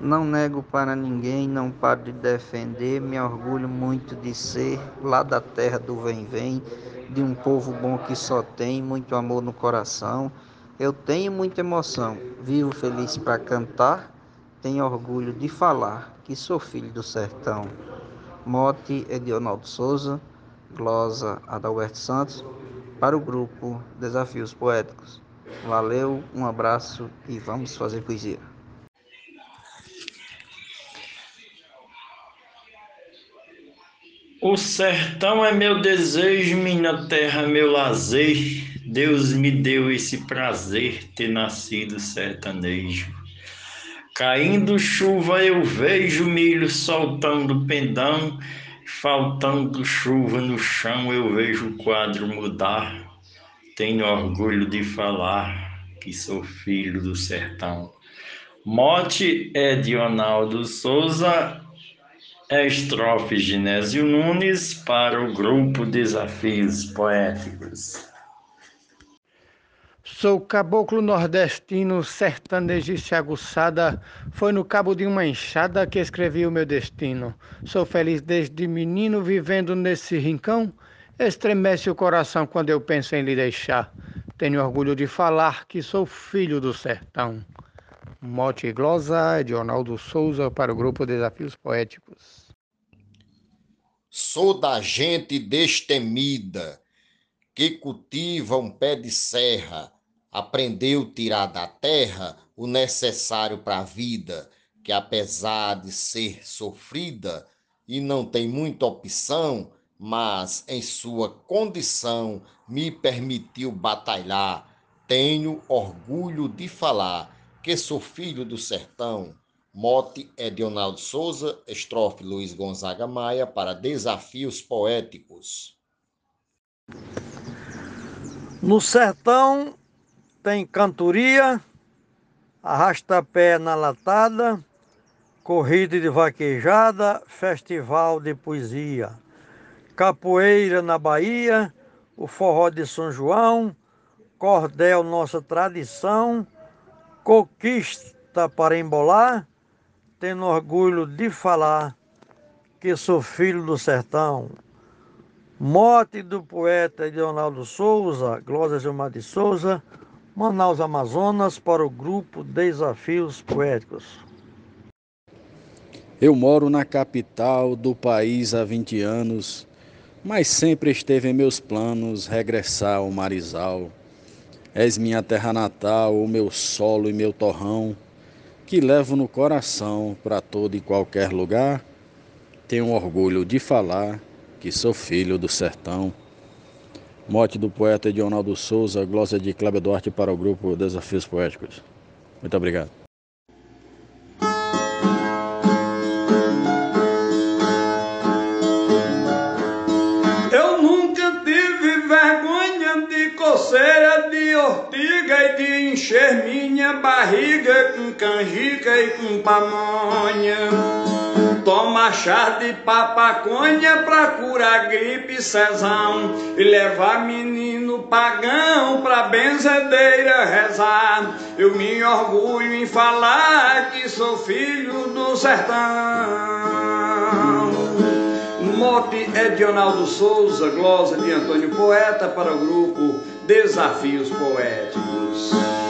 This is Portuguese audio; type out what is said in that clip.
Não nego para ninguém, não paro de defender, me orgulho muito de ser lá da terra do vem-vem, de um povo bom que só tem muito amor no coração. Eu tenho muita emoção, vivo feliz para cantar, tenho orgulho de falar que sou filho do sertão. Mote Edionaldo Souza, glosa Adalberto Santos, para o grupo Desafios Poéticos. Valeu, um abraço e vamos fazer poesia. O sertão é meu desejo, minha terra meu lazer. Deus me deu esse prazer ter nascido sertanejo. Caindo chuva eu vejo milho soltando pendão, faltando chuva no chão eu vejo o quadro mudar. Tenho orgulho de falar que sou filho do sertão. Mote é de Ronaldo Souza, estrofe Ginésio Nunes para o grupo Desafios Poéticos. Sou caboclo nordestino, sertanejice aguçada. Foi no cabo de uma enxada que escrevi o meu destino. Sou feliz desde menino, vivendo nesse rincão. Estremece o coração quando eu penso em lhe deixar. Tenho orgulho de falar que sou filho do sertão. Mote e glosa de Ronaldo Souza para o grupo Desafios Poéticos. Sou da gente destemida, que cultiva um pé de serra aprendeu tirar da terra o necessário para a vida, que apesar de ser sofrida e não tem muita opção, mas em sua condição me permitiu batalhar. Tenho orgulho de falar que sou filho do sertão. Mote é Edionaldo Souza, estrofe Luiz Gonzaga Maia para Desafios Poéticos. No sertão tem cantoria, arrasta-pé na latada, corrida de vaquejada, festival de poesia, capoeira na Bahia, o forró de São João, cordel nossa tradição, conquista para embolar, tendo orgulho de falar que sou filho do sertão. Morte do poeta Leonardo Souza, Glória Gilmar de Souza, Manaus, Amazonas, para o grupo Desafios Poéticos. Eu moro na capital do país há 20 anos, mas sempre esteve em meus planos regressar ao Marizal. És minha terra natal, o meu solo e meu torrão, que levo no coração para todo e qualquer lugar. Tenho orgulho de falar que sou filho do sertão. Mote do poeta Edionaldo Souza, glosa de Cláudio Duarte para o grupo Desafios Poéticos. Muito obrigado. E de encher minha barriga com canjica e com pamonha. Toma chá de papaconha pra curar gripe cesão e levar menino pagão pra benzedeira rezar. Eu me orgulho em falar que sou filho do sertão. Mote é de Souza, glosa de Antônio Poeta para o grupo Desafios Poéticos.